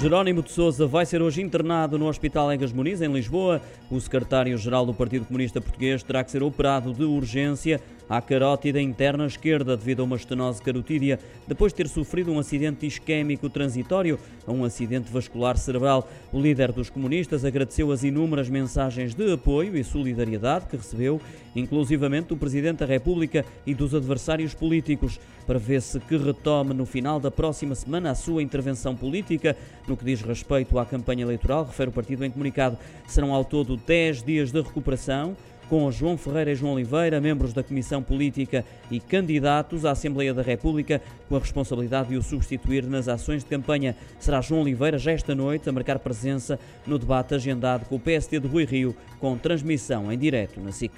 Jerónimo de Sousa vai ser hoje internado no Hospital Egas Muniz, em Lisboa. O secretário-geral do Partido Comunista Português terá que ser operado de urgência à carótida interna esquerda devido a uma estenose carotídea, depois de ter sofrido um acidente isquémico transitório a um acidente vascular cerebral. O líder dos comunistas agradeceu as inúmeras mensagens de apoio e solidariedade que recebeu, inclusivamente do Presidente da República e dos adversários políticos, para ver se que retome no final da próxima semana a sua intervenção política no que diz respeito à campanha eleitoral, refere o partido em comunicado, serão ao todo 10 dias de recuperação com João Ferreira e João Oliveira, membros da Comissão Política e candidatos à Assembleia da República, com a responsabilidade de o substituir nas ações de campanha. Será João Oliveira, já esta noite, a marcar presença no debate agendado com o PSD de Rui Rio, com transmissão em direto na SIC.